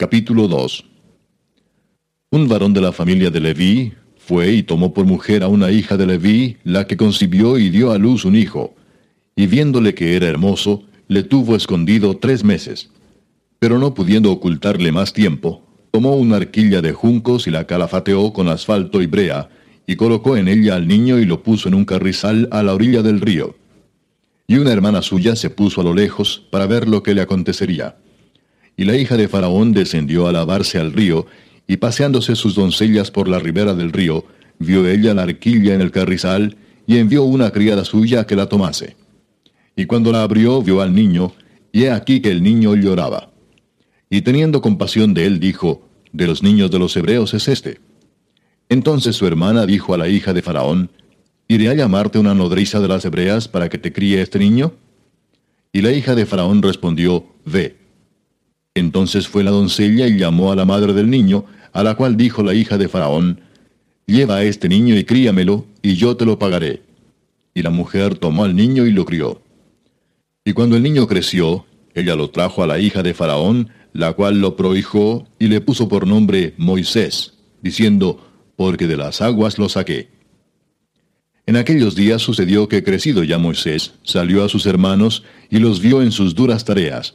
Capítulo 2 Un varón de la familia de Leví fue y tomó por mujer a una hija de Leví, la que concibió y dio a luz un hijo, y viéndole que era hermoso, le tuvo escondido tres meses. Pero no pudiendo ocultarle más tiempo, tomó una arquilla de juncos y la calafateó con asfalto y brea, y colocó en ella al niño y lo puso en un carrizal a la orilla del río. Y una hermana suya se puso a lo lejos para ver lo que le acontecería. Y la hija de Faraón descendió a lavarse al río, y paseándose sus doncellas por la ribera del río, vio ella la arquilla en el carrizal, y envió una criada suya a que la tomase. Y cuando la abrió, vio al niño, y he aquí que el niño lloraba. Y teniendo compasión de él, dijo, De los niños de los hebreos es este. Entonces su hermana dijo a la hija de Faraón, ¿Iré a llamarte una nodriza de las hebreas para que te críe este niño? Y la hija de Faraón respondió, Ve. Entonces fue la doncella y llamó a la madre del niño, a la cual dijo la hija de Faraón, Lleva a este niño y críamelo, y yo te lo pagaré. Y la mujer tomó al niño y lo crió. Y cuando el niño creció, ella lo trajo a la hija de Faraón, la cual lo prohijó y le puso por nombre Moisés, diciendo, Porque de las aguas lo saqué. En aquellos días sucedió que crecido ya Moisés, salió a sus hermanos y los vio en sus duras tareas,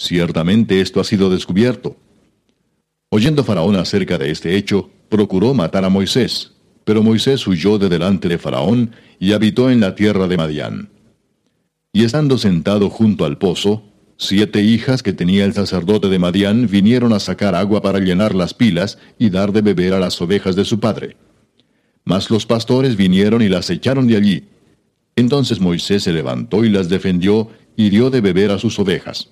Ciertamente esto ha sido descubierto. Oyendo Faraón acerca de este hecho, procuró matar a Moisés, pero Moisés huyó de delante de Faraón y habitó en la tierra de Madián. Y estando sentado junto al pozo, siete hijas que tenía el sacerdote de Madián vinieron a sacar agua para llenar las pilas y dar de beber a las ovejas de su padre. Mas los pastores vinieron y las echaron de allí. Entonces Moisés se levantó y las defendió y dio de beber a sus ovejas.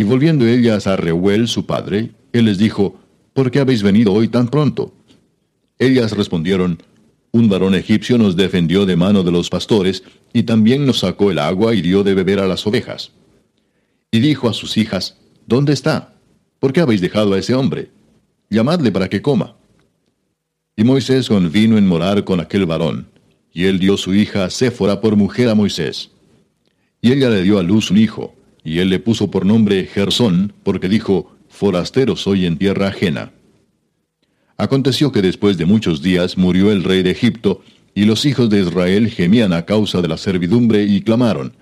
Y volviendo ellas a Reuel, su padre, él les dijo, ¿Por qué habéis venido hoy tan pronto? Ellas respondieron, Un varón egipcio nos defendió de mano de los pastores, y también nos sacó el agua y dio de beber a las ovejas. Y dijo a sus hijas, ¿Dónde está? ¿Por qué habéis dejado a ese hombre? Llamadle para que coma. Y Moisés convino en morar con aquel varón, y él dio su hija Séfora por mujer a Moisés. Y ella le dio a luz un hijo, y él le puso por nombre Gersón, porque dijo, Forastero soy en tierra ajena. Aconteció que después de muchos días murió el rey de Egipto, y los hijos de Israel gemían a causa de la servidumbre y clamaron,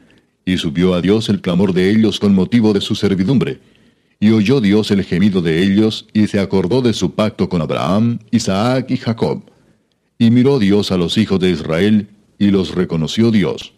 y subió a Dios el clamor de ellos con motivo de su servidumbre. Y oyó Dios el gemido de ellos, y se acordó de su pacto con Abraham, Isaac y Jacob. Y miró Dios a los hijos de Israel, y los reconoció Dios.